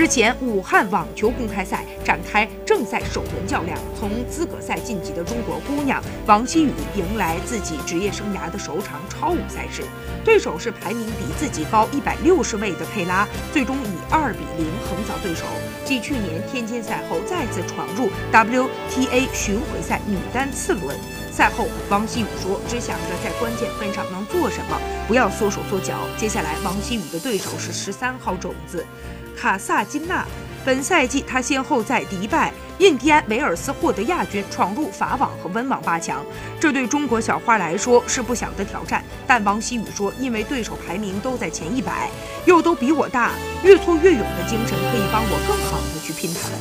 日前，武汉网球公开赛展开正赛首轮较量，从资格赛晋级的中国姑娘王希雨迎来自己职业生涯的首场超五赛事，对手是排名比自己高一百六十位的佩拉，最终以二比零横扫对手。继去年天津赛后再次闯入 WTA 巡回赛女单次轮。赛后，王希雨说：“只想着在关键分上能做什么，不要缩手缩脚。”接下来，王希雨的对手是十三号种子卡萨金娜。本赛季，她先后在迪拜、印第安维尔斯获得亚军，闯入法网和温网八强。这对中国小花来说是不小的挑战。但王希雨说：“因为对手排名都在前一百，又都比我大，越挫越勇的精神可以帮我更好的去拼他们。”